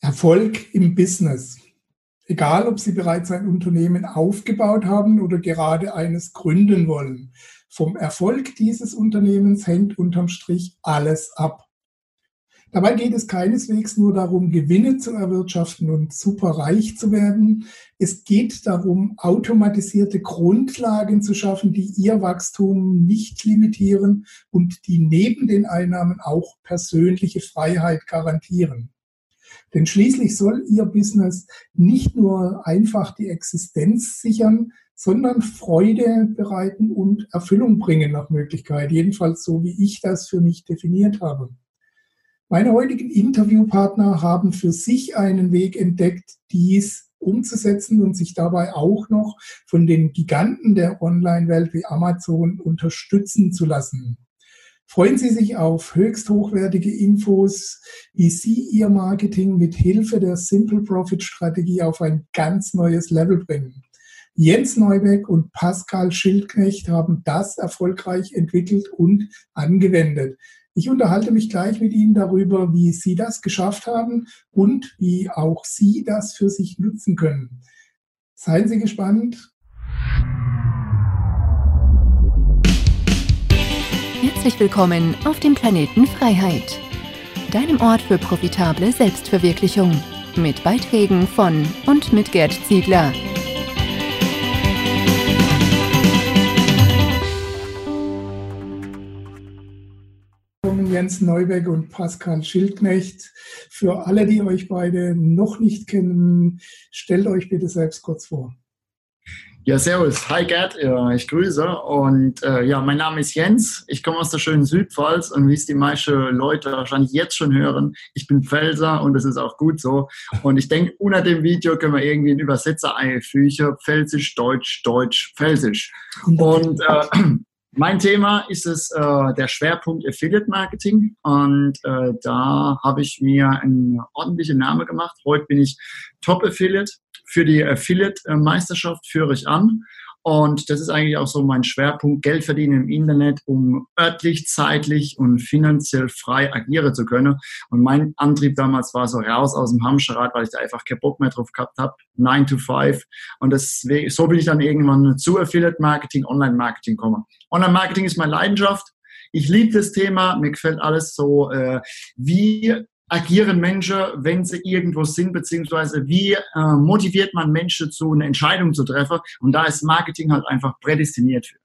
Erfolg im Business. Egal, ob Sie bereits ein Unternehmen aufgebaut haben oder gerade eines gründen wollen. Vom Erfolg dieses Unternehmens hängt unterm Strich alles ab. Dabei geht es keineswegs nur darum, Gewinne zu erwirtschaften und superreich zu werden. Es geht darum, automatisierte Grundlagen zu schaffen, die ihr Wachstum nicht limitieren und die neben den Einnahmen auch persönliche Freiheit garantieren. Denn schließlich soll Ihr Business nicht nur einfach die Existenz sichern, sondern Freude bereiten und Erfüllung bringen nach Möglichkeit. Jedenfalls so, wie ich das für mich definiert habe. Meine heutigen Interviewpartner haben für sich einen Weg entdeckt, dies umzusetzen und sich dabei auch noch von den Giganten der Online-Welt wie Amazon unterstützen zu lassen. Freuen Sie sich auf höchst hochwertige Infos, wie Sie Ihr Marketing mit Hilfe der Simple Profit Strategie auf ein ganz neues Level bringen. Jens Neubeck und Pascal Schildknecht haben das erfolgreich entwickelt und angewendet. Ich unterhalte mich gleich mit Ihnen darüber, wie Sie das geschafft haben und wie auch Sie das für sich nutzen können. Seien Sie gespannt. Herzlich willkommen auf dem Planeten Freiheit, deinem Ort für profitable Selbstverwirklichung, mit Beiträgen von und mit Gerd Ziegler. Jens Neubeck und Pascal Schildknecht. Für alle, die euch beide noch nicht kennen, stellt euch bitte selbst kurz vor. Ja, servus. Hi Gerd, ich grüße. Und äh, ja, mein Name ist Jens. Ich komme aus der schönen Südpfalz und wie es die meisten Leute wahrscheinlich jetzt schon hören, ich bin Pfälzer und das ist auch gut so. Und ich denke, unter dem Video können wir irgendwie einen Übersetzer einfügen. Pfälzisch, Deutsch, Deutsch, Pfälzisch. Und äh, mein Thema ist es äh, der Schwerpunkt Affiliate Marketing und äh, da habe ich mir einen ordentlichen Namen gemacht. Heute bin ich Top Affiliate für die Affiliate-Meisterschaft führe ich an. Und das ist eigentlich auch so mein Schwerpunkt, Geld verdienen im Internet, um örtlich, zeitlich und finanziell frei agieren zu können. Und mein Antrieb damals war so raus aus dem Hamsterrad, weil ich da einfach keinen Bock mehr drauf gehabt habe. 9 to 5. Und deswegen, so bin ich dann irgendwann zu Affiliate Marketing, Online Marketing gekommen. Online Marketing ist meine Leidenschaft. Ich liebe das Thema. Mir gefällt alles so, äh, wie agieren Menschen, wenn sie irgendwo sind, beziehungsweise wie äh, motiviert man Menschen zu einer Entscheidung zu treffen. Und da ist Marketing halt einfach prädestiniert für.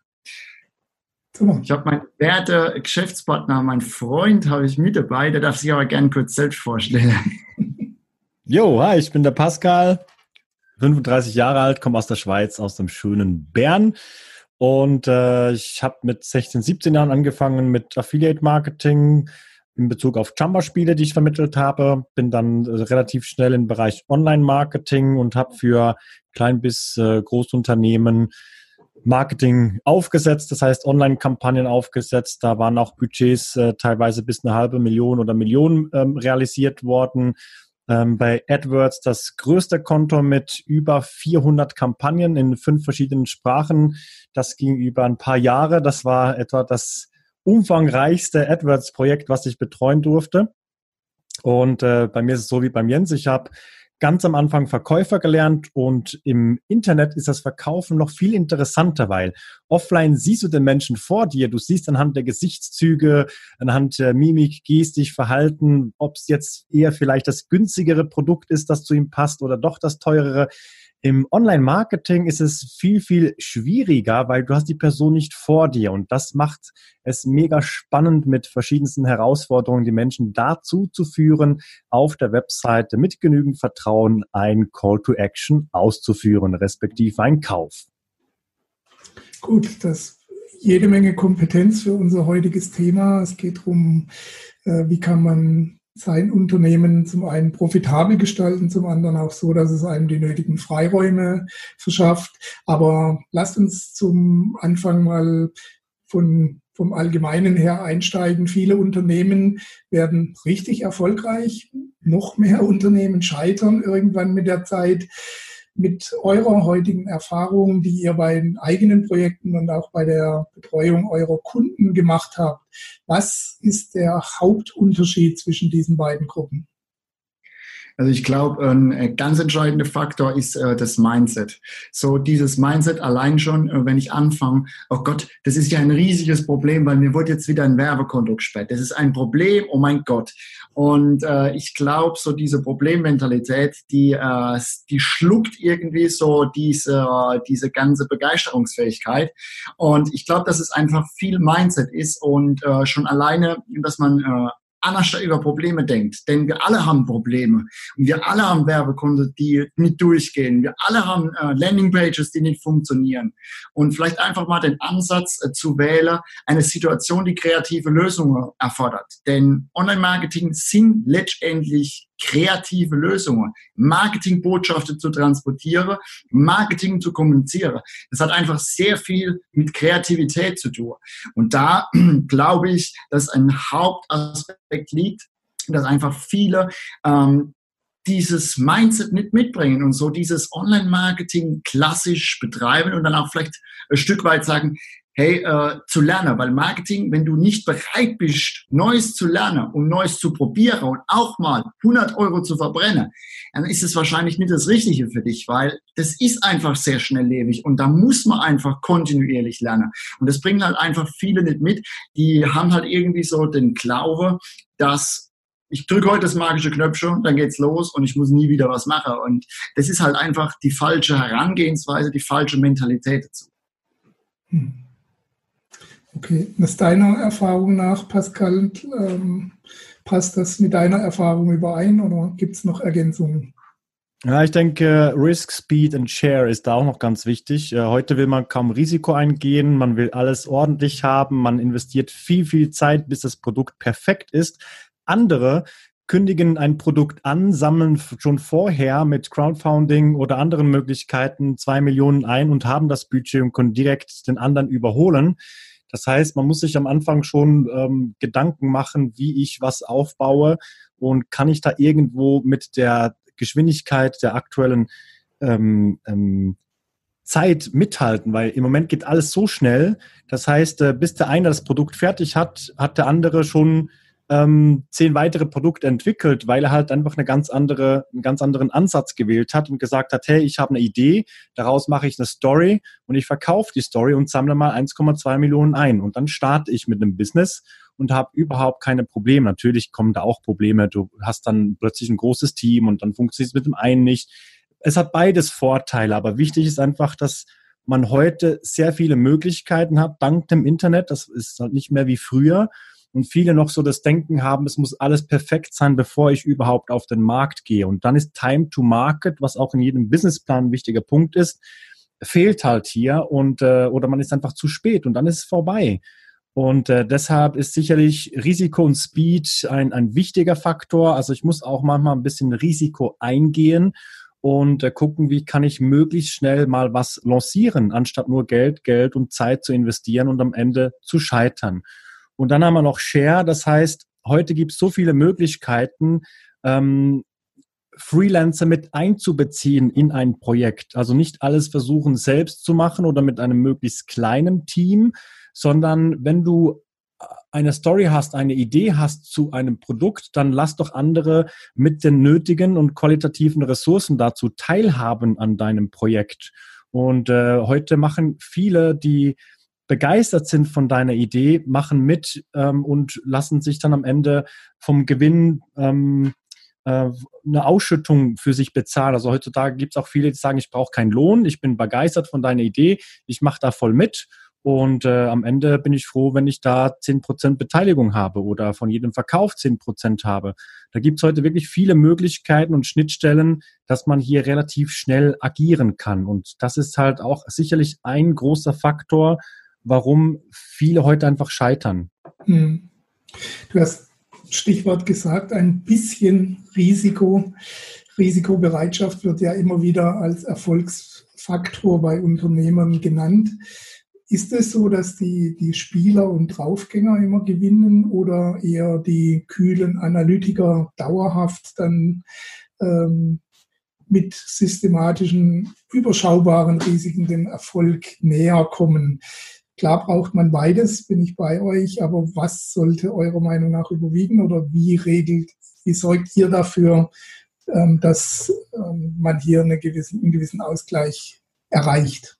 Ich habe meinen werte Geschäftspartner, mein Freund, habe ich mit dabei. Der darf sich aber gerne kurz selbst vorstellen. Jo, hi, ich bin der Pascal, 35 Jahre alt, komme aus der Schweiz, aus dem schönen Bern. Und äh, ich habe mit 16, 17 Jahren angefangen mit Affiliate Marketing, in Bezug auf Jumper-Spiele, die ich vermittelt habe. Bin dann äh, relativ schnell im Bereich Online-Marketing und habe für Klein- bis äh, Großunternehmen Marketing aufgesetzt, das heißt Online-Kampagnen aufgesetzt. Da waren auch Budgets äh, teilweise bis eine halbe Million oder Million ähm, realisiert worden. Ähm, bei AdWords das größte Konto mit über 400 Kampagnen in fünf verschiedenen Sprachen. Das ging über ein paar Jahre. Das war etwa das umfangreichste AdWords-Projekt, was ich betreuen durfte. Und äh, bei mir ist es so wie beim Jens. Ich habe ganz am Anfang Verkäufer gelernt und im Internet ist das Verkaufen noch viel interessanter, weil offline siehst du den Menschen vor dir. Du siehst anhand der Gesichtszüge, anhand der Mimik, Gestik, Verhalten, ob es jetzt eher vielleicht das günstigere Produkt ist, das zu ihm passt oder doch das teurere. Im Online-Marketing ist es viel, viel schwieriger, weil du hast die Person nicht vor dir und das macht es mega spannend, mit verschiedensten Herausforderungen die Menschen dazu zu führen, auf der Webseite mit genügend Vertrauen ein Call to Action auszuführen, respektive ein Kauf. Gut, das jede Menge Kompetenz für unser heutiges Thema. Es geht darum, äh, wie kann man sein Unternehmen zum einen profitabel gestalten, zum anderen auch so, dass es einem die nötigen Freiräume verschafft. Aber lasst uns zum Anfang mal von, vom Allgemeinen her einsteigen. Viele Unternehmen werden richtig erfolgreich. Noch mehr Unternehmen scheitern irgendwann mit der Zeit mit eurer heutigen Erfahrung, die ihr bei den eigenen Projekten und auch bei der Betreuung eurer Kunden gemacht habt. Was ist der Hauptunterschied zwischen diesen beiden Gruppen? Also ich glaube, ein äh, ganz entscheidender Faktor ist äh, das Mindset. So dieses Mindset allein schon, äh, wenn ich anfange, oh Gott, das ist ja ein riesiges Problem, weil mir wurde jetzt wieder ein Werbekonto gesperrt. Das ist ein Problem, oh mein Gott. Und äh, ich glaube, so diese Problemmentalität, die, äh, die schluckt irgendwie so diese, diese ganze Begeisterungsfähigkeit. Und ich glaube, dass es einfach viel Mindset ist und äh, schon alleine, dass man äh, anders über Probleme denkt. Denn wir alle haben Probleme. Und wir alle haben Werbekunden, die nicht durchgehen. Wir alle haben äh, Landingpages, die nicht funktionieren. Und vielleicht einfach mal den Ansatz äh, zu wählen, eine Situation, die kreative Lösungen erfordert. Denn Online-Marketing sind letztendlich kreative Lösungen, Marketingbotschaften zu transportieren, Marketing zu kommunizieren. Das hat einfach sehr viel mit Kreativität zu tun. Und da glaube ich, dass ein Hauptaspekt liegt, dass einfach viele ähm, dieses Mindset nicht mitbringen und so dieses Online-Marketing klassisch betreiben und dann auch vielleicht ein Stück weit sagen, hey, äh, zu lernen, weil Marketing, wenn du nicht bereit bist, Neues zu lernen und Neues zu probieren und auch mal 100 Euro zu verbrennen, dann ist es wahrscheinlich nicht das Richtige für dich, weil das ist einfach sehr schnelllebig und da muss man einfach kontinuierlich lernen. Und das bringen halt einfach viele nicht mit, die haben halt irgendwie so den Glaube, dass ich drücke heute das magische Knöpfchen, dann geht's los und ich muss nie wieder was machen. Und das ist halt einfach die falsche Herangehensweise, die falsche Mentalität dazu. Hm. Okay, ist deiner Erfahrung nach, Pascal, ähm, passt das mit deiner Erfahrung überein oder gibt es noch Ergänzungen? Ja, ich denke, Risk, Speed and Share ist da auch noch ganz wichtig. Äh, heute will man kaum Risiko eingehen, man will alles ordentlich haben, man investiert viel, viel Zeit, bis das Produkt perfekt ist. Andere kündigen ein Produkt an, sammeln schon vorher mit Crowdfunding oder anderen Möglichkeiten zwei Millionen ein und haben das Budget und können direkt den anderen überholen. Das heißt, man muss sich am Anfang schon ähm, Gedanken machen, wie ich was aufbaue und kann ich da irgendwo mit der Geschwindigkeit der aktuellen ähm, ähm, Zeit mithalten, weil im Moment geht alles so schnell. Das heißt, äh, bis der eine das Produkt fertig hat, hat der andere schon ähm, zehn weitere Produkte entwickelt, weil er halt einfach eine ganz andere, einen ganz anderen Ansatz gewählt hat und gesagt hat, hey, ich habe eine Idee, daraus mache ich eine Story und ich verkaufe die Story und sammle mal 1,2 Millionen ein. Und dann starte ich mit einem Business und habe überhaupt keine Probleme. Natürlich kommen da auch Probleme. Du hast dann plötzlich ein großes Team und dann funktioniert es mit dem einen nicht. Es hat beides Vorteile, aber wichtig ist einfach, dass man heute sehr viele Möglichkeiten hat, dank dem Internet. Das ist halt nicht mehr wie früher und viele noch so das Denken haben, es muss alles perfekt sein, bevor ich überhaupt auf den Markt gehe. Und dann ist Time to Market, was auch in jedem Businessplan ein wichtiger Punkt ist, fehlt halt hier und äh, oder man ist einfach zu spät und dann ist es vorbei. Und äh, deshalb ist sicherlich Risiko und Speed ein, ein wichtiger Faktor. Also ich muss auch manchmal ein bisschen Risiko eingehen und äh, gucken, wie kann ich möglichst schnell mal was lancieren, anstatt nur Geld, Geld und Zeit zu investieren und am Ende zu scheitern. Und dann haben wir noch Share, das heißt, heute gibt es so viele Möglichkeiten, ähm, Freelancer mit einzubeziehen in ein Projekt. Also nicht alles versuchen selbst zu machen oder mit einem möglichst kleinen Team, sondern wenn du eine Story hast, eine Idee hast zu einem Produkt, dann lass doch andere mit den nötigen und qualitativen Ressourcen dazu teilhaben an deinem Projekt. Und äh, heute machen viele, die begeistert sind von deiner Idee, machen mit ähm, und lassen sich dann am Ende vom Gewinn ähm, äh, eine Ausschüttung für sich bezahlen. Also heutzutage gibt es auch viele, die sagen, ich brauche keinen Lohn, ich bin begeistert von deiner Idee, ich mache da voll mit. Und äh, am Ende bin ich froh, wenn ich da zehn Prozent Beteiligung habe oder von jedem Verkauf zehn Prozent habe. Da gibt es heute wirklich viele Möglichkeiten und Schnittstellen, dass man hier relativ schnell agieren kann. Und das ist halt auch sicherlich ein großer Faktor, warum viele heute einfach scheitern. Hm. Du hast Stichwort gesagt, ein bisschen Risiko. Risikobereitschaft wird ja immer wieder als Erfolgsfaktor bei Unternehmen genannt. Ist es so, dass die, die Spieler und Draufgänger immer gewinnen oder eher die kühlen Analytiker dauerhaft dann ähm, mit systematischen, überschaubaren Risiken dem Erfolg näher kommen? Klar braucht man beides, bin ich bei euch, aber was sollte eurer Meinung nach überwiegen oder wie regelt, wie sorgt ihr dafür, ähm, dass ähm, man hier eine gewissen, einen gewissen Ausgleich erreicht.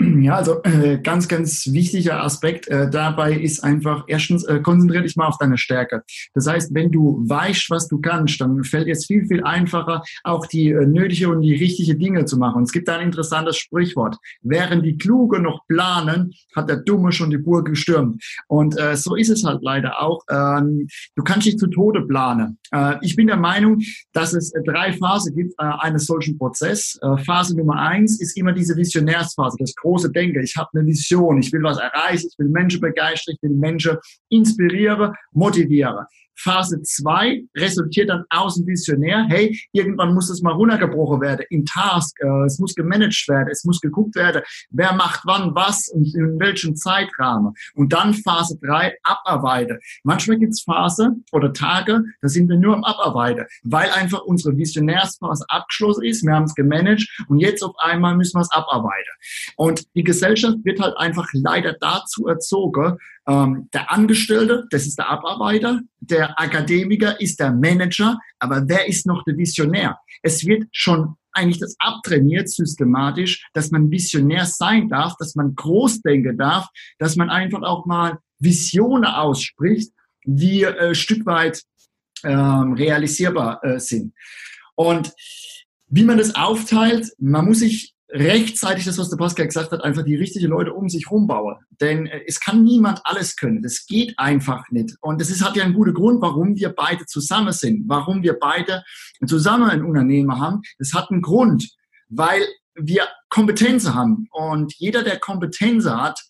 Ja, also äh, ganz, ganz wichtiger Aspekt äh, dabei ist einfach, erstens, äh, konzentriere dich mal auf deine Stärke. Das heißt, wenn du weißt, was du kannst, dann fällt es viel, viel einfacher, auch die äh, nötige und die richtige Dinge zu machen. Und es gibt da ein interessantes Sprichwort. Während die Kluge noch planen, hat der Dumme schon die Burg gestürmt. Und äh, so ist es halt leider auch. Ähm, du kannst dich zu Tode planen. Äh, ich bin der Meinung, dass es äh, drei Phasen gibt äh, eines solchen Prozesses. Äh, Phase Nummer eins ist immer diese Visionärsphase, das Denken. Ich habe eine Vision, ich will was erreichen, ich will Menschen begeistern, ich will Menschen inspirieren, motivieren. Phase 2 resultiert dann aus dem Visionär, hey, irgendwann muss das mal runtergebrochen werden in Task, äh, es muss gemanagt werden, es muss geguckt werden, wer macht wann was und in welchem Zeitrahmen. Und dann Phase 3, abarbeiten. Manchmal gibt's Phase oder Tage, da sind wir nur am Abarbeiten, weil einfach unsere Visionärsphase abgeschlossen ist, wir haben es gemanagt und jetzt auf einmal müssen wir es abarbeiten. Und die Gesellschaft wird halt einfach leider dazu erzogen, ähm, der Angestellte, das ist der Abarbeiter, der Akademiker ist der Manager, aber wer ist noch der Visionär? Es wird schon eigentlich das abtrainiert systematisch, dass man Visionär sein darf, dass man groß denken darf, dass man einfach auch mal Visionen ausspricht, die äh, Stück weit ähm, realisierbar äh, sind. Und wie man das aufteilt, man muss sich rechtzeitig das, was der Pascal gesagt hat, einfach die richtigen Leute um sich rumbauen. Denn äh, es kann niemand alles können. Das geht einfach nicht. Und das ist, hat ja einen guten Grund, warum wir beide zusammen sind, warum wir beide zusammen ein Unternehmen haben. Das hat einen Grund, weil wir Kompetenzen haben. Und jeder, der Kompetenzen hat,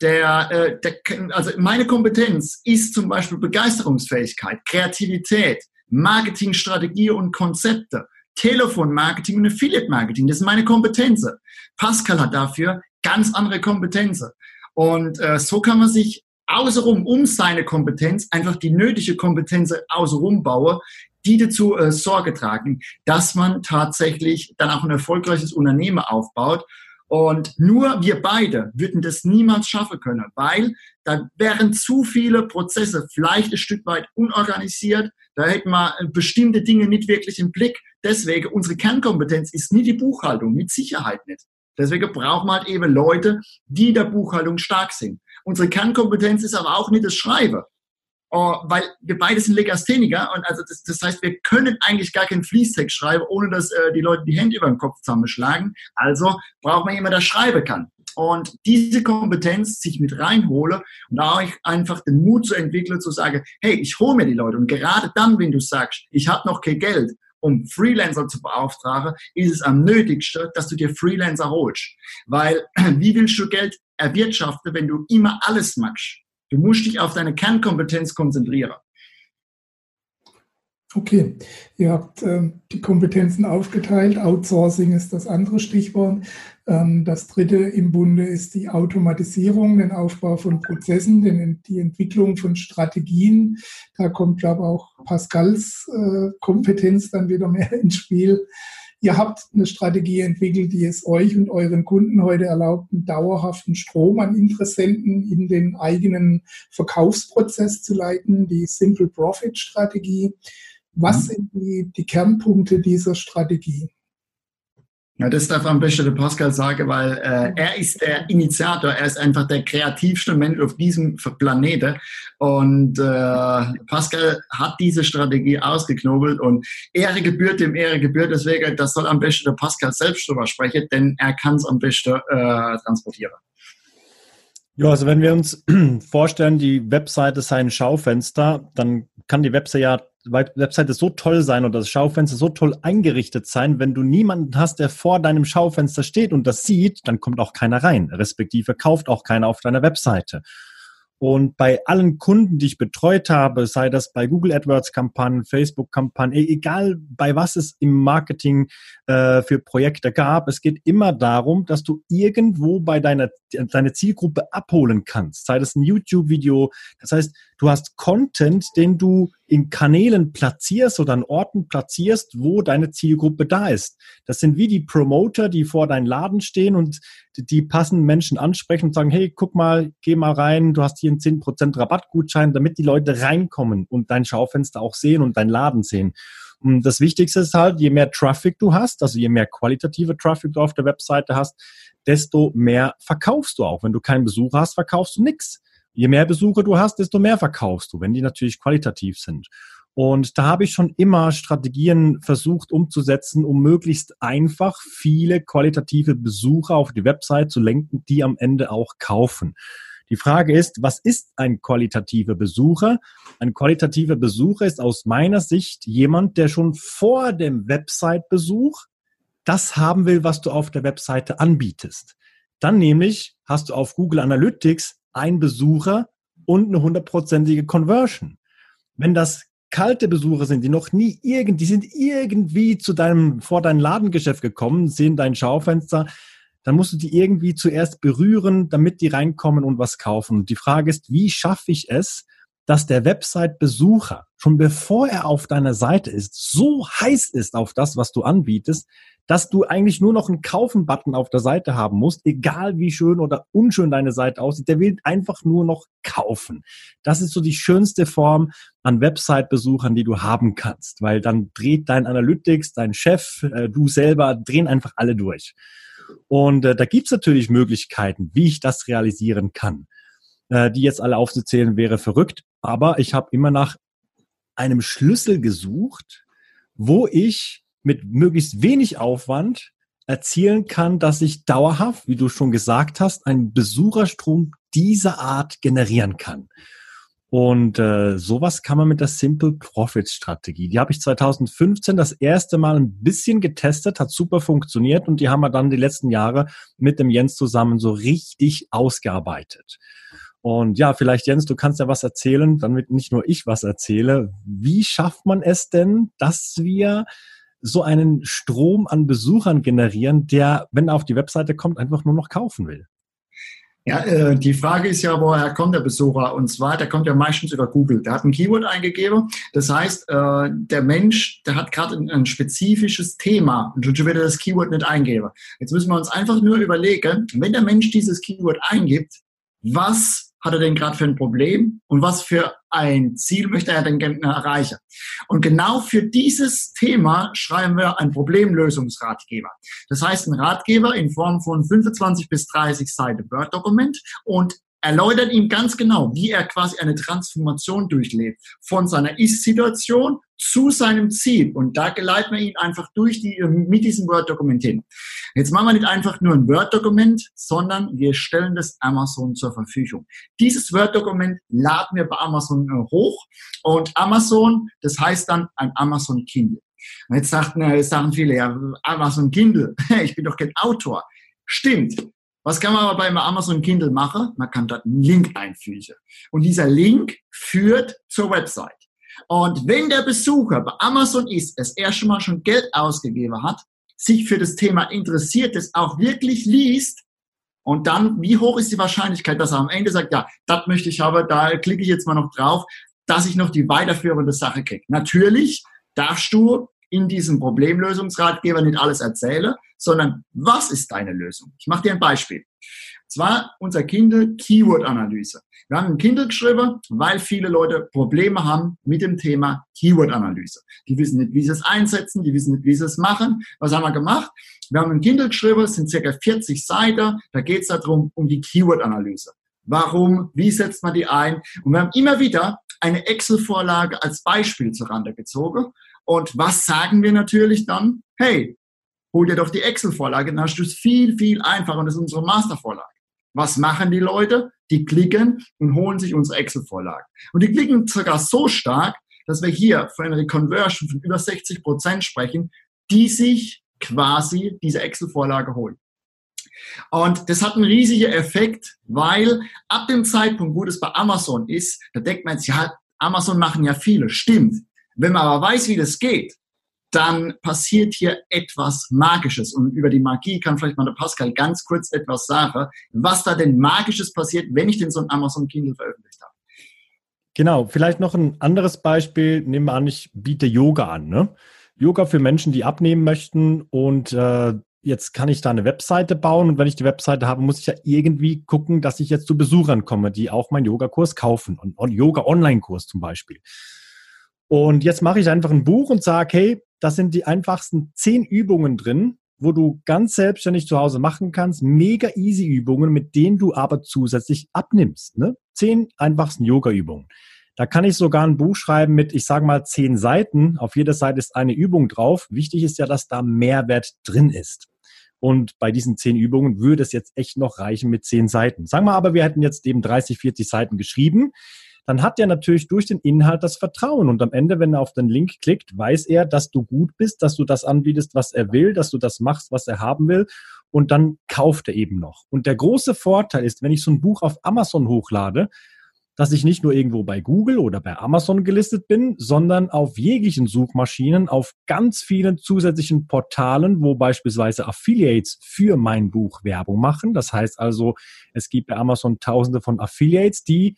der, äh, der, also meine Kompetenz ist zum Beispiel Begeisterungsfähigkeit, Kreativität, Marketingstrategie und Konzepte. Telefonmarketing und Affiliate-Marketing. Das sind meine Kompetenzen. Pascal hat dafür ganz andere Kompetenzen. Und äh, so kann man sich außenrum um seine Kompetenz einfach die nötige Kompetenz außenrum bauen, die dazu äh, Sorge tragen, dass man tatsächlich dann auch ein erfolgreiches Unternehmen aufbaut. Und nur wir beide würden das niemals schaffen können, weil da wären zu viele Prozesse vielleicht ein Stück weit unorganisiert, da hätten wir äh, bestimmte Dinge nicht wirklich im Blick. Deswegen, unsere Kernkompetenz ist nie die Buchhaltung, mit Sicherheit nicht. Deswegen braucht man halt eben Leute, die der Buchhaltung stark sind. Unsere Kernkompetenz ist aber auch nicht das Schreiben. Uh, weil wir beide sind Legastheniker und also das, das, heißt, wir können eigentlich gar keinen Fließtext schreiben, ohne dass äh, die Leute die Hände über den Kopf zusammenschlagen. Also braucht man jemanden, der schreiben kann. Und diese Kompetenz sich mit reinhole und auch einfach den Mut zu entwickeln, zu sagen, hey, ich hole mir die Leute. Und gerade dann, wenn du sagst, ich habe noch kein Geld, um Freelancer zu beauftragen, ist es am nötigsten, dass du dir Freelancer holst. Weil wie willst du Geld erwirtschaften, wenn du immer alles machst? Du musst dich auf deine Kernkompetenz konzentrieren. Okay, ihr habt äh, die Kompetenzen aufgeteilt. Outsourcing ist das andere Stichwort. Ähm, das dritte im Bunde ist die Automatisierung, den Aufbau von Prozessen, den, die Entwicklung von Strategien. Da kommt, glaube ich, auch Pascals äh, Kompetenz dann wieder mehr ins Spiel. Ihr habt eine Strategie entwickelt, die es euch und euren Kunden heute erlaubt, einen dauerhaften Strom an Interessenten in den eigenen Verkaufsprozess zu leiten, die Simple Profit Strategie. Was mhm. sind die, die Kernpunkte dieser Strategie? Ja, das darf am besten der Pascal sagen, weil äh, er ist der Initiator, er ist einfach der kreativste Mensch auf diesem Planeten. Und äh, Pascal hat diese Strategie ausgeknobelt und Ehre gebührt dem Ehre gebührt. Deswegen, das soll am besten der Pascal selbst drüber sprechen, denn er kann es am besten äh, transportieren. Ja, also wenn wir uns vorstellen, die Webseite ist ein Schaufenster, dann kann die Webseite ja Webseite so toll sein und das Schaufenster so toll eingerichtet sein, wenn du niemanden hast, der vor deinem Schaufenster steht und das sieht, dann kommt auch keiner rein, respektive kauft auch keiner auf deiner Webseite. Und bei allen Kunden, die ich betreut habe, sei das bei Google AdWords-Kampagnen, Facebook-Kampagnen, e-, egal bei was es im Marketing äh, für Projekte gab, es geht immer darum, dass du irgendwo bei deiner deine Zielgruppe abholen kannst. Sei das ein YouTube-Video, das heißt, du hast Content, den du in Kanälen platzierst oder an Orten platzierst, wo deine Zielgruppe da ist. Das sind wie die Promoter, die vor deinem Laden stehen und die passenden Menschen ansprechen und sagen, hey, guck mal, geh mal rein, du hast hier einen 10% Rabattgutschein, damit die Leute reinkommen und dein Schaufenster auch sehen und dein Laden sehen. Und das Wichtigste ist halt, je mehr Traffic du hast, also je mehr qualitative Traffic du auf der Webseite hast, desto mehr verkaufst du auch. Wenn du keinen Besucher hast, verkaufst du nichts. Je mehr Besucher du hast, desto mehr verkaufst du, wenn die natürlich qualitativ sind. Und da habe ich schon immer Strategien versucht umzusetzen, um möglichst einfach viele qualitative Besucher auf die Website zu lenken, die am Ende auch kaufen. Die Frage ist, was ist ein qualitativer Besucher? Ein qualitativer Besucher ist aus meiner Sicht jemand, der schon vor dem Website-Besuch das haben will, was du auf der Webseite anbietest. Dann nämlich hast du auf Google Analytics einen Besucher und eine hundertprozentige Conversion. Wenn das kalte Besucher sind, die noch nie irgend, die sind irgendwie zu deinem, vor dein Ladengeschäft gekommen, sehen dein Schaufenster, dann musst du die irgendwie zuerst berühren, damit die reinkommen und was kaufen. Und die Frage ist, wie schaffe ich es, dass der Website-Besucher schon bevor er auf deiner Seite ist, so heiß ist auf das, was du anbietest, dass du eigentlich nur noch einen Kaufen-Button auf der Seite haben musst, egal wie schön oder unschön deine Seite aussieht. Der will einfach nur noch kaufen. Das ist so die schönste Form an Website-Besuchern, die du haben kannst, weil dann dreht dein Analytics, dein Chef, äh, du selber, drehen einfach alle durch. Und äh, da gibt's natürlich Möglichkeiten, wie ich das realisieren kann. Äh, die jetzt alle aufzuzählen wäre verrückt, aber ich habe immer nach einem Schlüssel gesucht, wo ich mit möglichst wenig Aufwand erzielen kann, dass ich dauerhaft, wie du schon gesagt hast, einen Besucherstrom dieser Art generieren kann. Und äh, sowas kann man mit der Simple Profits Strategie. Die habe ich 2015 das erste Mal ein bisschen getestet, hat super funktioniert und die haben wir dann die letzten Jahre mit dem Jens zusammen so richtig ausgearbeitet. Und ja, vielleicht Jens, du kannst ja was erzählen, damit nicht nur ich was erzähle. Wie schafft man es denn, dass wir so einen Strom an Besuchern generieren, der, wenn er auf die Webseite kommt, einfach nur noch kaufen will? Ja, äh, die Frage ist ja, woher kommt der Besucher? Und zwar, der kommt ja meistens über Google. Der hat ein Keyword eingegeben. Das heißt, äh, der Mensch, der hat gerade ein, spezifisches Thema und schon wieder das Keyword nicht eingeben. Jetzt müssen wir uns einfach nur überlegen, wenn der Mensch dieses Keyword eingibt, was hat er denn gerade für ein Problem und was für ein Ziel möchte er denn erreichen. Und genau für dieses Thema schreiben wir einen Problemlösungsratgeber. Das heißt, ein Ratgeber in Form von 25 bis 30 Seiten Word-Dokument und erläutert ihm ganz genau, wie er quasi eine Transformation durchlebt von seiner Ist-Situation zu seinem Ziel. Und da geleiten wir ihn einfach durch die, mit diesem Word-Dokument hin. Jetzt machen wir nicht einfach nur ein Word-Dokument, sondern wir stellen das Amazon zur Verfügung. Dieses Word-Dokument laden wir bei Amazon äh, hoch und Amazon, das heißt dann ein Amazon Kindle. Und jetzt sagten, jetzt sagen viele, ja, Amazon Kindle, ich bin doch kein Autor. Stimmt, was kann man aber beim Amazon Kindle machen? Man kann dort einen Link einfügen. Und dieser Link führt zur Website. Und wenn der Besucher bei Amazon ist, es erst Mal schon Geld ausgegeben hat, sich für das Thema interessiert, es auch wirklich liest, und dann, wie hoch ist die Wahrscheinlichkeit, dass er am Ende sagt, ja, das möchte ich aber, da klicke ich jetzt mal noch drauf, dass ich noch die weiterführende Sache kriege. Natürlich darfst du in diesem Problemlösungsratgeber nicht alles erzählen, sondern was ist deine Lösung? Ich mache dir ein Beispiel. Und zwar unser Kindle Keyword-Analyse. Wir haben ein Kindle geschrieben, weil viele Leute Probleme haben mit dem Thema Keyword-Analyse. Die wissen nicht, wie sie es einsetzen, die wissen nicht, wie sie es machen. Was haben wir gemacht? Wir haben ein Kindle geschrieben, es sind circa 40 Seiten. Da geht es darum, um die Keyword-Analyse. Warum? Wie setzt man die ein? Und wir haben immer wieder eine Excel-Vorlage als Beispiel zur Rande gezogen und was sagen wir natürlich dann? Hey, hol dir doch die Excel-Vorlage, dann hast du es viel, viel einfacher und das ist unsere Master-Vorlage. Was machen die Leute? Die klicken und holen sich unsere Excel-Vorlage. Und die klicken sogar so stark, dass wir hier für eine Conversion von über 60 Prozent sprechen, die sich quasi diese Excel-Vorlage holen. Und das hat einen riesigen Effekt, weil ab dem Zeitpunkt, wo das bei Amazon ist, da denkt man jetzt, ja, Amazon machen ja viele, stimmt. Wenn man aber weiß, wie das geht, dann passiert hier etwas Magisches. Und über die Magie kann vielleicht mal der Pascal ganz kurz etwas sagen, was da denn Magisches passiert, wenn ich denn so ein Amazon Kindle veröffentlicht habe. Genau, vielleicht noch ein anderes Beispiel. Nehmen wir an, ich biete Yoga an. Ne? Yoga für Menschen, die abnehmen möchten und äh, jetzt kann ich da eine Webseite bauen und wenn ich die Webseite habe, muss ich ja irgendwie gucken, dass ich jetzt zu Besuchern komme, die auch meinen Yogakurs kaufen und, und Yoga-Online-Kurs zum Beispiel. Und jetzt mache ich einfach ein Buch und sage, hey, das sind die einfachsten zehn Übungen drin, wo du ganz selbstständig zu Hause machen kannst. Mega easy Übungen, mit denen du aber zusätzlich abnimmst. Ne? Zehn einfachsten Yoga-Übungen. Da kann ich sogar ein Buch schreiben mit, ich sage mal, zehn Seiten. Auf jeder Seite ist eine Übung drauf. Wichtig ist ja, dass da Mehrwert drin ist. Und bei diesen zehn Übungen würde es jetzt echt noch reichen mit zehn Seiten. Sagen wir aber, wir hätten jetzt eben 30, 40 Seiten geschrieben. Dann hat er natürlich durch den Inhalt das Vertrauen. Und am Ende, wenn er auf den Link klickt, weiß er, dass du gut bist, dass du das anbietest, was er will, dass du das machst, was er haben will. Und dann kauft er eben noch. Und der große Vorteil ist, wenn ich so ein Buch auf Amazon hochlade, dass ich nicht nur irgendwo bei Google oder bei Amazon gelistet bin, sondern auf jeglichen Suchmaschinen, auf ganz vielen zusätzlichen Portalen, wo beispielsweise Affiliates für mein Buch Werbung machen. Das heißt also, es gibt bei Amazon tausende von Affiliates, die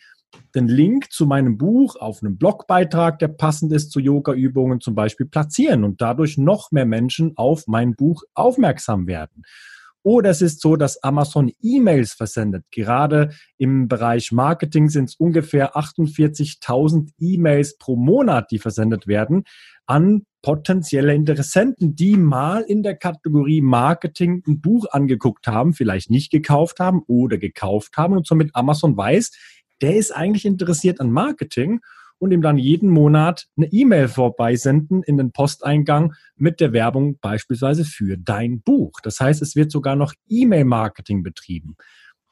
den Link zu meinem Buch auf einem Blogbeitrag, der passend ist zu Yoga-Übungen zum Beispiel, platzieren und dadurch noch mehr Menschen auf mein Buch aufmerksam werden. Oder es ist so, dass Amazon E-Mails versendet. Gerade im Bereich Marketing sind es ungefähr 48.000 E-Mails pro Monat, die versendet werden an potenzielle Interessenten, die mal in der Kategorie Marketing ein Buch angeguckt haben, vielleicht nicht gekauft haben oder gekauft haben und somit Amazon weiß, der ist eigentlich interessiert an Marketing und ihm dann jeden Monat eine E-Mail vorbeisenden in den Posteingang mit der Werbung beispielsweise für dein Buch. Das heißt, es wird sogar noch E-Mail-Marketing betrieben.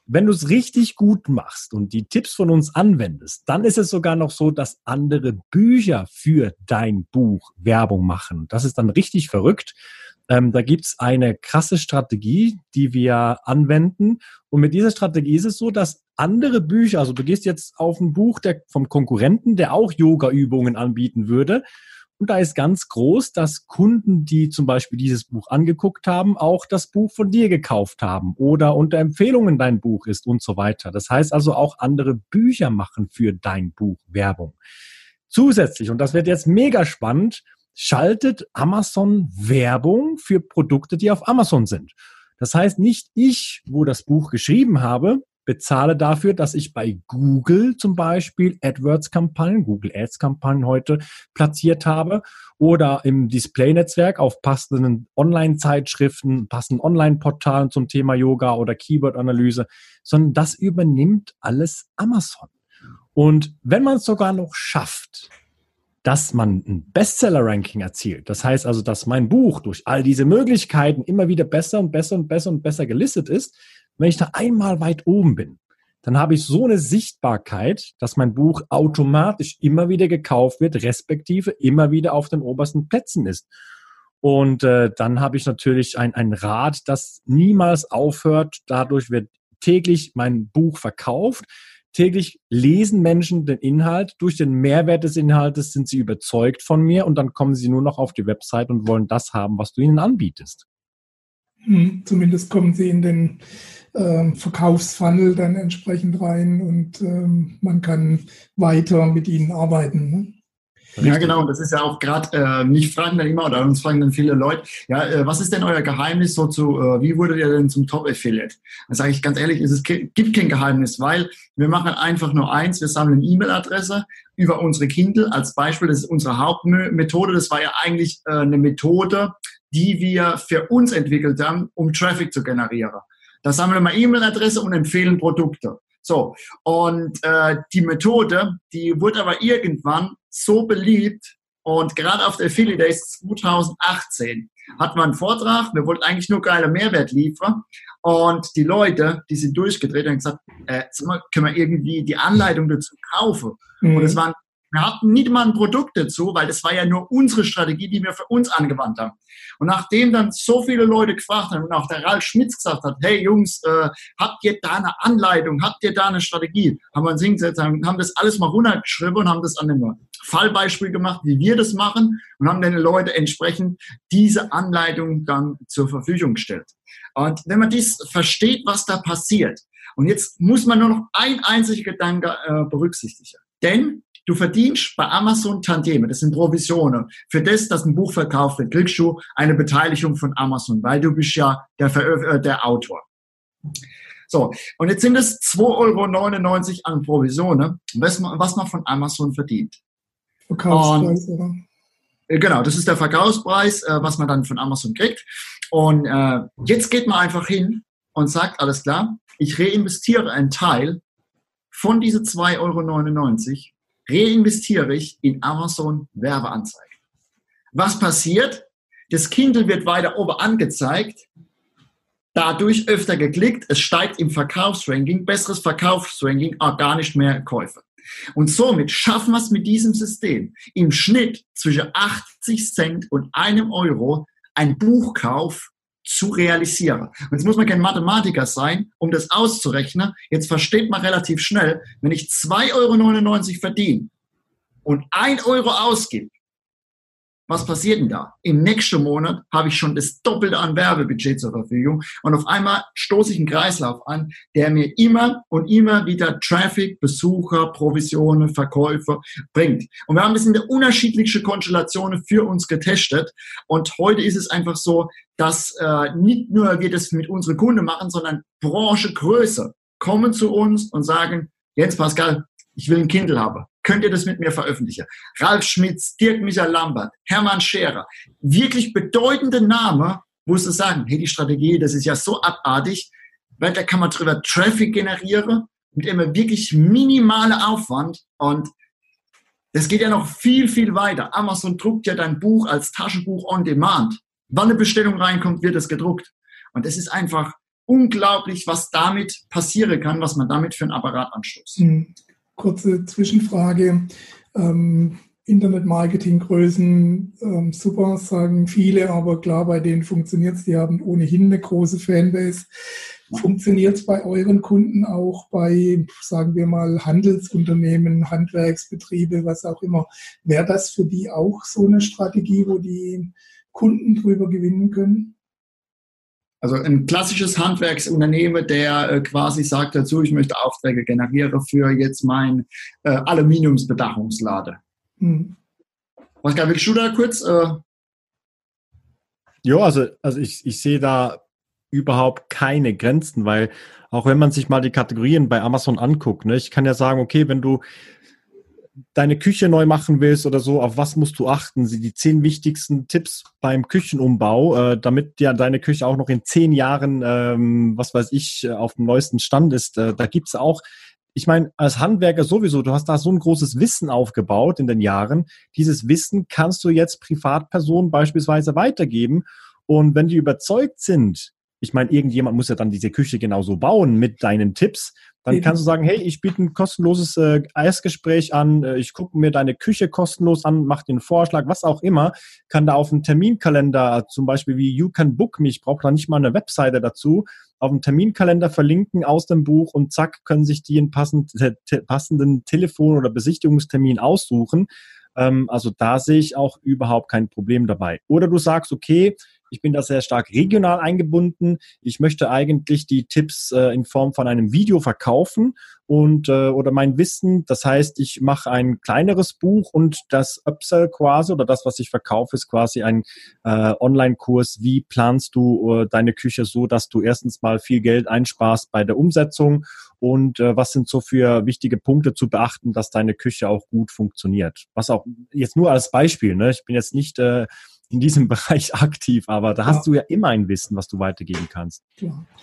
Wenn du es richtig gut machst und die Tipps von uns anwendest, dann ist es sogar noch so, dass andere Bücher für dein Buch Werbung machen. Das ist dann richtig verrückt. Ähm, da gibt's eine krasse Strategie, die wir anwenden. Und mit dieser Strategie ist es so, dass andere Bücher, also du gehst jetzt auf ein Buch der, vom Konkurrenten, der auch Yoga-Übungen anbieten würde. Und da ist ganz groß, dass Kunden, die zum Beispiel dieses Buch angeguckt haben, auch das Buch von dir gekauft haben oder unter Empfehlungen dein Buch ist und so weiter. Das heißt also auch andere Bücher machen für dein Buch Werbung. Zusätzlich, und das wird jetzt mega spannend, schaltet Amazon Werbung für Produkte, die auf Amazon sind. Das heißt, nicht ich, wo das Buch geschrieben habe, bezahle dafür, dass ich bei Google zum Beispiel AdWords-Kampagnen, Google Ads-Kampagnen heute platziert habe oder im Display-Netzwerk auf passenden Online-Zeitschriften, passenden Online-Portalen zum Thema Yoga oder Keyword-Analyse, sondern das übernimmt alles Amazon. Und wenn man es sogar noch schafft, dass man ein Bestseller-Ranking erzielt. Das heißt also, dass mein Buch durch all diese Möglichkeiten immer wieder besser und besser und besser und besser gelistet ist. Wenn ich da einmal weit oben bin, dann habe ich so eine Sichtbarkeit, dass mein Buch automatisch immer wieder gekauft wird, respektive immer wieder auf den obersten Plätzen ist. Und äh, dann habe ich natürlich ein, ein Rad, das niemals aufhört. Dadurch wird täglich mein Buch verkauft. Täglich lesen Menschen den Inhalt. Durch den Mehrwert des Inhaltes sind sie überzeugt von mir und dann kommen sie nur noch auf die Website und wollen das haben, was du ihnen anbietest. Hm, zumindest kommen sie in den ähm, Verkaufsfunnel dann entsprechend rein und ähm, man kann weiter mit ihnen arbeiten. Ne? Ja, genau. Das ist ja auch gerade, äh, mich fragen dann immer oder uns fragen dann viele Leute, ja, äh, was ist denn euer Geheimnis so zu, äh, wie wurdet ihr denn zum Top-Affiliate? Dann sage ich ganz ehrlich, es ist, gibt kein Geheimnis, weil wir machen einfach nur eins, wir sammeln E-Mail-Adresse über unsere Kindle als Beispiel, das ist unsere Hauptmethode. Das war ja eigentlich äh, eine Methode, die wir für uns entwickelt haben, um Traffic zu generieren. Da sammeln wir E-Mail-Adresse und empfehlen Produkte. So, und äh, die Methode, die wurde aber irgendwann so beliebt und gerade auf der Affiliate Days 2018 hat man einen Vortrag, wir wollten eigentlich nur geile Mehrwert liefern und die Leute, die sind durchgedreht und gesagt, äh, können wir irgendwie die Anleitung dazu kaufen? Mhm. Und es waren wir hatten nicht mal ein Produkt dazu, weil das war ja nur unsere Strategie, die wir für uns angewandt haben. Und nachdem dann so viele Leute gefragt haben und auch der Ralf Schmitz gesagt hat, hey Jungs, äh, habt ihr da eine Anleitung, habt ihr da eine Strategie, haben wir uns hingesetzt, haben, haben das alles mal runtergeschrieben und haben das an einem Fallbeispiel gemacht, wie wir das machen und haben den Leuten entsprechend diese Anleitung dann zur Verfügung gestellt. Und wenn man dies versteht, was da passiert, und jetzt muss man nur noch ein einziger Gedanke äh, berücksichtigen. Denn Du verdienst bei Amazon Tantieme, das sind Provisionen. Für das, dass ein Buch verkauft wird, kriegst du eine Beteiligung von Amazon, weil du bist ja der, Veröf äh, der Autor. So, und jetzt sind es 2,99 Euro an Provisionen, was man, was man von Amazon verdient. Verkaufspreis, und, oder? Äh, genau, das ist der Verkaufspreis, äh, was man dann von Amazon kriegt. Und äh, jetzt geht man einfach hin und sagt, alles klar, ich reinvestiere einen Teil von diese 2,99 Euro, reinvestiere ich in Amazon Werbeanzeigen. Was passiert? Das Kindle wird weiter oben angezeigt, dadurch öfter geklickt, es steigt im Verkaufsranking, besseres Verkaufsranking, organisch mehr Käufe. Und somit schaffen wir es mit diesem System im Schnitt zwischen 80 Cent und einem Euro ein Buchkauf zu realisieren. Und jetzt muss man kein Mathematiker sein, um das auszurechnen. Jetzt versteht man relativ schnell, wenn ich 2,99 Euro verdiene und 1 Euro ausgib, was passiert denn da? Im nächsten Monat habe ich schon das Doppelte an Werbebudget zur Verfügung und auf einmal stoße ich einen Kreislauf an, der mir immer und immer wieder Traffic, Besucher, Provisionen, Verkäufer bringt. Und wir haben das in der unterschiedlichsten Konstellationen für uns getestet und heute ist es einfach so, dass äh, nicht nur wir das mit unseren Kunden machen, sondern Branchegröße kommen zu uns und sagen, Jens Pascal, ich will ein Kindle haben. Könnt ihr das mit mir veröffentlichen? Ralf Schmitz, Dirk Michael Lambert, Hermann Scherer. Wirklich bedeutende Namen, wo sie sagen, hey, die Strategie, das ist ja so abartig, weil da kann man drüber Traffic generieren mit immer wirklich minimale Aufwand und das geht ja noch viel, viel weiter. Amazon druckt ja dein Buch als Taschenbuch on demand. Wann eine Bestellung reinkommt, wird es gedruckt. Und es ist einfach unglaublich, was damit passieren kann, was man damit für einen Apparat anstoßt. Mhm kurze Zwischenfrage. Ähm, Internetmarketinggrößen, ähm, super, sagen viele, aber klar, bei denen funktioniert es. Die haben ohnehin eine große Fanbase. Funktioniert es bei euren Kunden auch bei, sagen wir mal, Handelsunternehmen, Handwerksbetriebe, was auch immer? Wäre das für die auch so eine Strategie, wo die Kunden drüber gewinnen können? Also ein klassisches Handwerksunternehmen, der äh, quasi sagt dazu, ich möchte Aufträge generieren für jetzt mein äh, Aluminiumsbedachungslade. Hm. Pascal, willst du da kurz? Äh ja, also, also ich, ich sehe da überhaupt keine Grenzen, weil auch wenn man sich mal die Kategorien bei Amazon anguckt, ne, ich kann ja sagen, okay, wenn du deine Küche neu machen willst oder so, auf was musst du achten? Die zehn wichtigsten Tipps beim Küchenumbau, äh, damit ja deine Küche auch noch in zehn Jahren, ähm, was weiß ich, äh, auf dem neuesten Stand ist. Äh, da gibt's auch ich meine, als Handwerker sowieso, du hast da so ein großes Wissen aufgebaut in den Jahren. Dieses Wissen kannst du jetzt Privatpersonen beispielsweise weitergeben. Und wenn die überzeugt sind, ich meine, irgendjemand muss ja dann diese Küche genauso bauen mit deinen Tipps, dann kannst du sagen, hey, ich biete ein kostenloses äh, Eisgespräch an, äh, ich gucke mir deine Küche kostenlos an, mach den Vorschlag, was auch immer, kann da auf dem Terminkalender, zum Beispiel wie You Can Book Me, ich brauche da nicht mal eine Webseite dazu, auf dem Terminkalender verlinken aus dem Buch und zack, können sich die einen passend, te passenden Telefon- oder Besichtigungstermin aussuchen. Ähm, also da sehe ich auch überhaupt kein Problem dabei. Oder du sagst, okay, ich bin da sehr stark regional eingebunden. Ich möchte eigentlich die Tipps äh, in Form von einem Video verkaufen und äh, oder mein Wissen. Das heißt, ich mache ein kleineres Buch und das Upsell quasi oder das, was ich verkaufe, ist quasi ein äh, Online-Kurs. Wie planst du äh, deine Küche so, dass du erstens mal viel Geld einsparst bei der Umsetzung und äh, was sind so für wichtige Punkte zu beachten, dass deine Küche auch gut funktioniert. Was auch jetzt nur als Beispiel. Ne? Ich bin jetzt nicht äh, in diesem Bereich aktiv, aber da hast du ja immer ein Wissen, was du weitergeben kannst.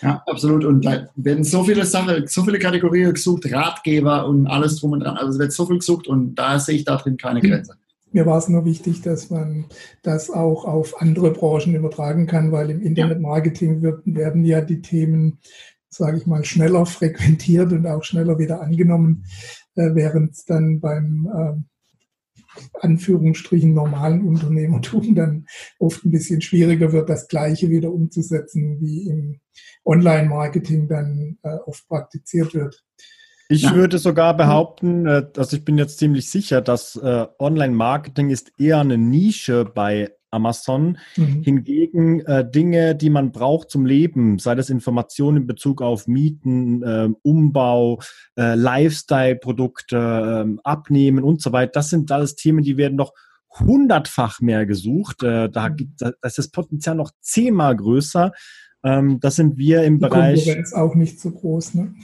Ja, absolut. Und da werden so viele Sachen, so viele Kategorien gesucht, Ratgeber und alles drum und dran. Also es wird so viel gesucht und da sehe ich da drin keine hm. Grenze. Mir war es nur wichtig, dass man das auch auf andere Branchen übertragen kann, weil im Internetmarketing werden ja die Themen, sage ich mal, schneller frequentiert und auch schneller wieder angenommen, äh, während es dann beim äh, Anführungsstrichen normalen Unternehmertum dann oft ein bisschen schwieriger wird, das Gleiche wieder umzusetzen, wie im Online-Marketing dann äh, oft praktiziert wird. Ich ja. würde sogar behaupten, äh, also ich bin jetzt ziemlich sicher, dass äh, Online-Marketing ist eher eine Nische bei Amazon. Mhm. Hingegen äh, Dinge, die man braucht zum Leben, sei das Informationen in Bezug auf Mieten, äh, Umbau, äh, Lifestyle-Produkte, ähm, Abnehmen und so weiter, das sind alles Themen, die werden noch hundertfach mehr gesucht. Äh, da mhm. gibt, da ist das Potenzial noch zehnmal größer. Ähm, das sind wir im die Bereich. Die Konkurrenz auch nicht so groß, ne?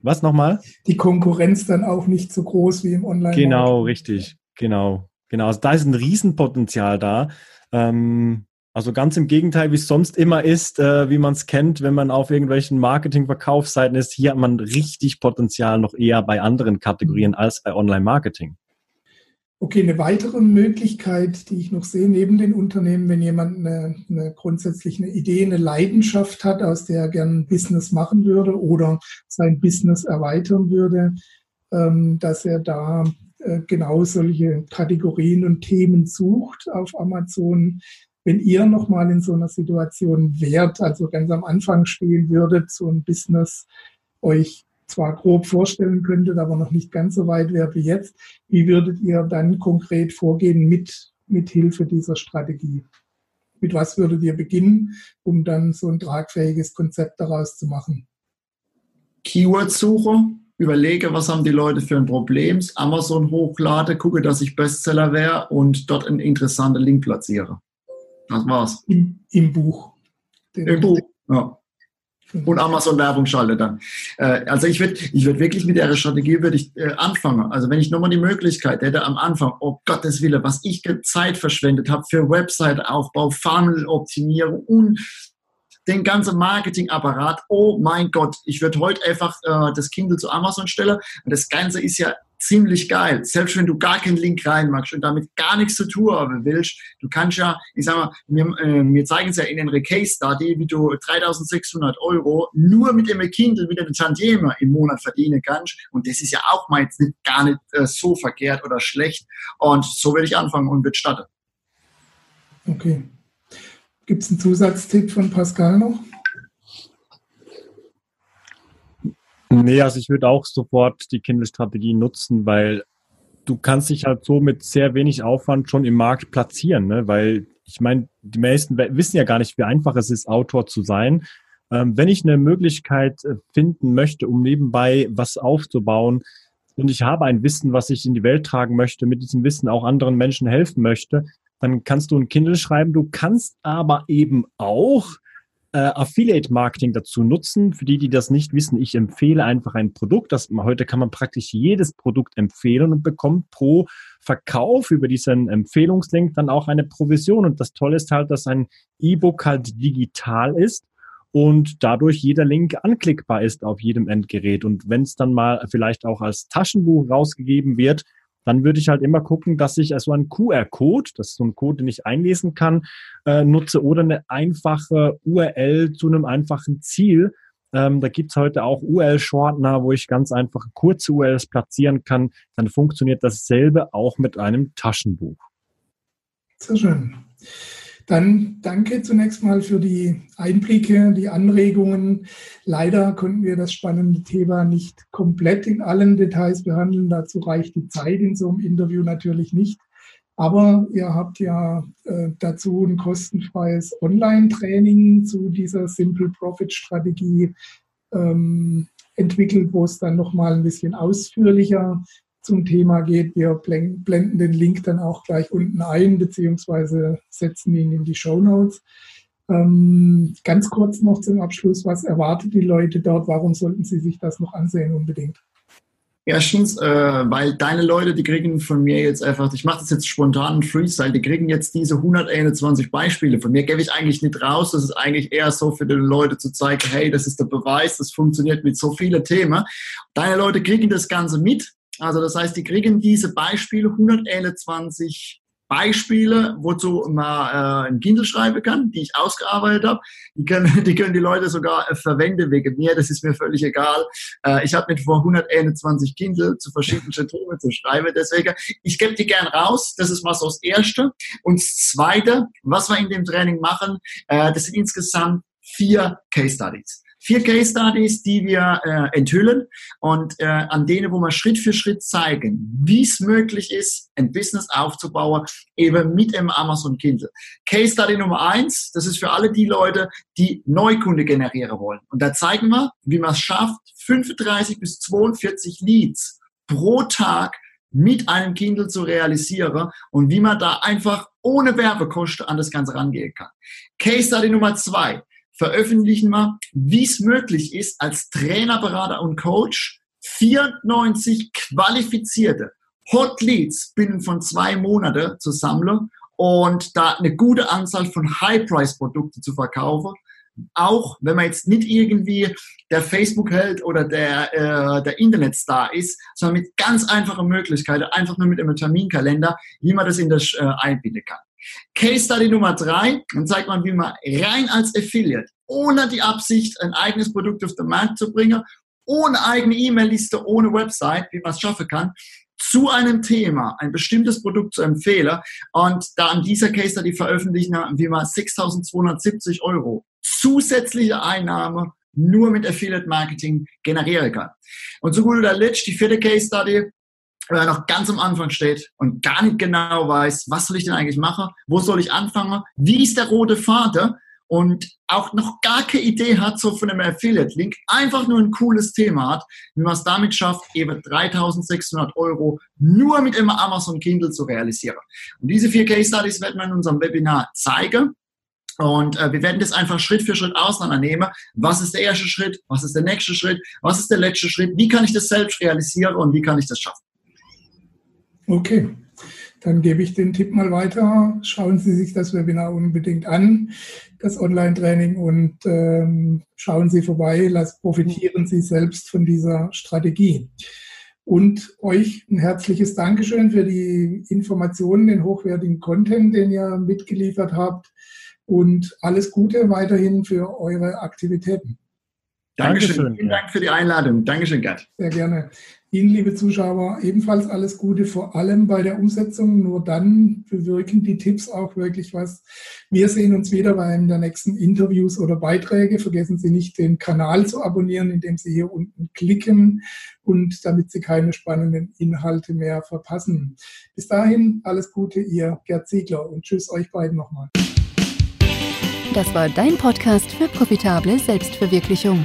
Was nochmal? Die Konkurrenz dann auch nicht so groß wie im Online. Genau, richtig. Genau, genau. Also da ist ein Riesenpotenzial da. Ähm, also ganz im Gegenteil, wie es sonst immer ist, äh, wie man es kennt, wenn man auf irgendwelchen Marketing-Verkaufsseiten ist. Hier hat man richtig Potenzial noch eher bei anderen Kategorien als bei Online-Marketing. Okay, eine weitere Möglichkeit, die ich noch sehe, neben den Unternehmen, wenn jemand eine, eine grundsätzlich eine Idee, eine Leidenschaft hat, aus der er gern ein Business machen würde oder sein Business erweitern würde, ähm, dass er da genau solche Kategorien und Themen sucht auf Amazon. Wenn ihr nochmal in so einer Situation wärt, also ganz am Anfang stehen würdet, so ein Business euch zwar grob vorstellen könntet, aber noch nicht ganz so weit wäre wie jetzt. Wie würdet ihr dann konkret vorgehen mit, mit Hilfe dieser Strategie? Mit was würdet ihr beginnen, um dann so ein tragfähiges Konzept daraus zu machen? Keyword-Suche, überlege, was haben die Leute für ein Problem, Amazon hochlade, gucke, dass ich Bestseller wäre und dort einen interessanten Link platziere. Das war's. Im, im Buch. Im Buch, ja und Amazon-Werbung schalte dann. Äh, also ich würde ich würd wirklich mit der Strategie würde ich äh, anfangen. Also wenn ich nochmal die Möglichkeit hätte am Anfang, oh Gottes Wille, was ich Zeit verschwendet habe für Website-Aufbau, Funnel-Optimierung und den ganzen Marketingapparat. Oh mein Gott, ich würde heute einfach äh, das Kindle zu Amazon stellen. Und das Ganze ist ja ziemlich geil. Selbst wenn du gar keinen Link reinmachst und damit gar nichts zu tun haben willst, du kannst ja, ich sag mal, wir, äh, wir zeigen es ja in einer Case Study, wie du 3600 Euro nur mit dem Kindle, mit dem Tantieme im Monat verdienen kannst. Und das ist ja auch mal jetzt nicht, gar nicht äh, so verkehrt oder schlecht. Und so werde ich anfangen und wird starten. Okay. Gibt es einen Zusatztipp von Pascal noch? Nee, also ich würde auch sofort die Kindle-Strategie nutzen, weil du kannst dich halt so mit sehr wenig Aufwand schon im Markt platzieren, ne? weil ich meine, die meisten wissen ja gar nicht, wie einfach es ist, Autor zu sein. Ähm, wenn ich eine Möglichkeit äh, finden möchte, um nebenbei was aufzubauen und ich habe ein Wissen, was ich in die Welt tragen möchte, mit diesem Wissen auch anderen Menschen helfen möchte, dann kannst du ein Kindle schreiben. Du kannst aber eben auch äh, Affiliate-Marketing dazu nutzen. Für die, die das nicht wissen, ich empfehle einfach ein Produkt. Das, heute kann man praktisch jedes Produkt empfehlen und bekommt pro Verkauf über diesen Empfehlungslink dann auch eine Provision. Und das Tolle ist halt, dass ein E-Book halt digital ist und dadurch jeder Link anklickbar ist auf jedem Endgerät. Und wenn es dann mal vielleicht auch als Taschenbuch rausgegeben wird, dann würde ich halt immer gucken, dass ich also einen QR-Code, das ist so ein Code, den ich einlesen kann, äh, nutze oder eine einfache URL zu einem einfachen Ziel. Ähm, da gibt's heute auch URL-Shortener, wo ich ganz einfach kurze URLs platzieren kann. Dann funktioniert dasselbe auch mit einem Taschenbuch. Sehr schön. Dann danke zunächst mal für die Einblicke, die Anregungen. Leider konnten wir das spannende Thema nicht komplett in allen Details behandeln. Dazu reicht die Zeit in so einem Interview natürlich nicht. Aber ihr habt ja äh, dazu ein kostenfreies Online-Training zu dieser Simple Profit Strategie ähm, entwickelt, wo es dann nochmal ein bisschen ausführlicher zum Thema geht. Wir blenden den Link dann auch gleich unten ein, beziehungsweise setzen ihn in die Show Notes. Ähm, ganz kurz noch zum Abschluss, was erwartet die Leute dort? Warum sollten sie sich das noch ansehen unbedingt? Erstens, äh, weil deine Leute, die kriegen von mir jetzt einfach, ich mache das jetzt spontan Freestyle, die kriegen jetzt diese 121 Beispiele. Von mir gebe ich eigentlich nicht raus. Das ist eigentlich eher so für die Leute zu zeigen, hey, das ist der Beweis, das funktioniert mit so vielen Themen. Deine Leute kriegen das Ganze mit also das heißt, die kriegen diese Beispiele, 121 Beispiele, wozu man äh, ein Kindle schreiben kann, die ich ausgearbeitet habe. Die können, die können die Leute sogar äh, verwenden wegen mir, das ist mir völlig egal. Äh, ich habe mit vor 121 Kindle zu verschiedenen Themen zu schreiben, deswegen, ich gebe die gern raus, das ist so das Erste. Und das Zweite, was wir in dem Training machen, äh, das sind insgesamt vier Case Studies vier Case Studies, die wir äh, enthüllen und äh, an denen, wo wir Schritt für Schritt zeigen, wie es möglich ist, ein Business aufzubauen, eben mit einem Amazon Kindle. Case Study Nummer eins, das ist für alle die Leute, die Neukunde generieren wollen. Und da zeigen wir, wie man es schafft, 35 bis 42 Leads pro Tag mit einem Kindle zu realisieren und wie man da einfach ohne Werbekosten an das Ganze rangehen kann. Case Study Nummer zwei veröffentlichen wir, wie es möglich ist, als Trainer, Berater und Coach 94 qualifizierte, Hot Leads binnen von zwei Monaten zu sammeln und da eine gute Anzahl von High-Price-Produkten zu verkaufen. Auch wenn man jetzt nicht irgendwie der Facebook-Held oder der, äh, der Internetstar ist, sondern mit ganz einfachen Möglichkeiten, einfach nur mit einem Terminkalender, wie man das in das äh, einbinden kann. Case Study Nummer drei, dann zeigt man, wie man rein als Affiliate, ohne die Absicht, ein eigenes Produkt auf den Markt zu bringen, ohne eigene E-Mail-Liste, ohne Website, wie man es schaffen kann, zu einem Thema ein bestimmtes Produkt zu empfehlen und da an dieser Case Study veröffentlichen, wie man 6.270 Euro zusätzliche Einnahme nur mit Affiliate Marketing generieren kann. Und zu guter Letzt die vierte Case Study, wenn er noch ganz am Anfang steht und gar nicht genau weiß, was soll ich denn eigentlich machen, wo soll ich anfangen, wie ist der rote Faden und auch noch gar keine Idee hat, so von einem Affiliate-Link, einfach nur ein cooles Thema hat, wie man es damit schafft, eben 3600 Euro nur mit einem Amazon Kindle zu realisieren. Und diese vier Case Studies werden wir in unserem Webinar zeigen. Und äh, wir werden das einfach Schritt für Schritt auseinandernehmen. Was ist der erste Schritt? Was ist der nächste Schritt? Was ist der letzte Schritt? Wie kann ich das selbst realisieren und wie kann ich das schaffen? Okay, dann gebe ich den Tipp mal weiter. Schauen Sie sich das Webinar unbedingt an, das Online-Training, und ähm, schauen Sie vorbei, lass, profitieren Sie selbst von dieser Strategie. Und euch ein herzliches Dankeschön für die Informationen, den hochwertigen Content, den ihr mitgeliefert habt. Und alles Gute weiterhin für eure Aktivitäten. Dankeschön. Dankeschön. Vielen Dank für die Einladung. Dankeschön, Gerd. Sehr gerne. Ihnen, liebe Zuschauer, ebenfalls alles Gute, vor allem bei der Umsetzung. Nur dann bewirken die Tipps auch wirklich was. Wir sehen uns wieder bei einem der nächsten Interviews oder Beiträge. Vergessen Sie nicht, den Kanal zu abonnieren, indem Sie hier unten klicken und damit Sie keine spannenden Inhalte mehr verpassen. Bis dahin, alles Gute, Ihr Gerd Ziegler und tschüss euch beiden nochmal. Das war dein Podcast für profitable Selbstverwirklichung.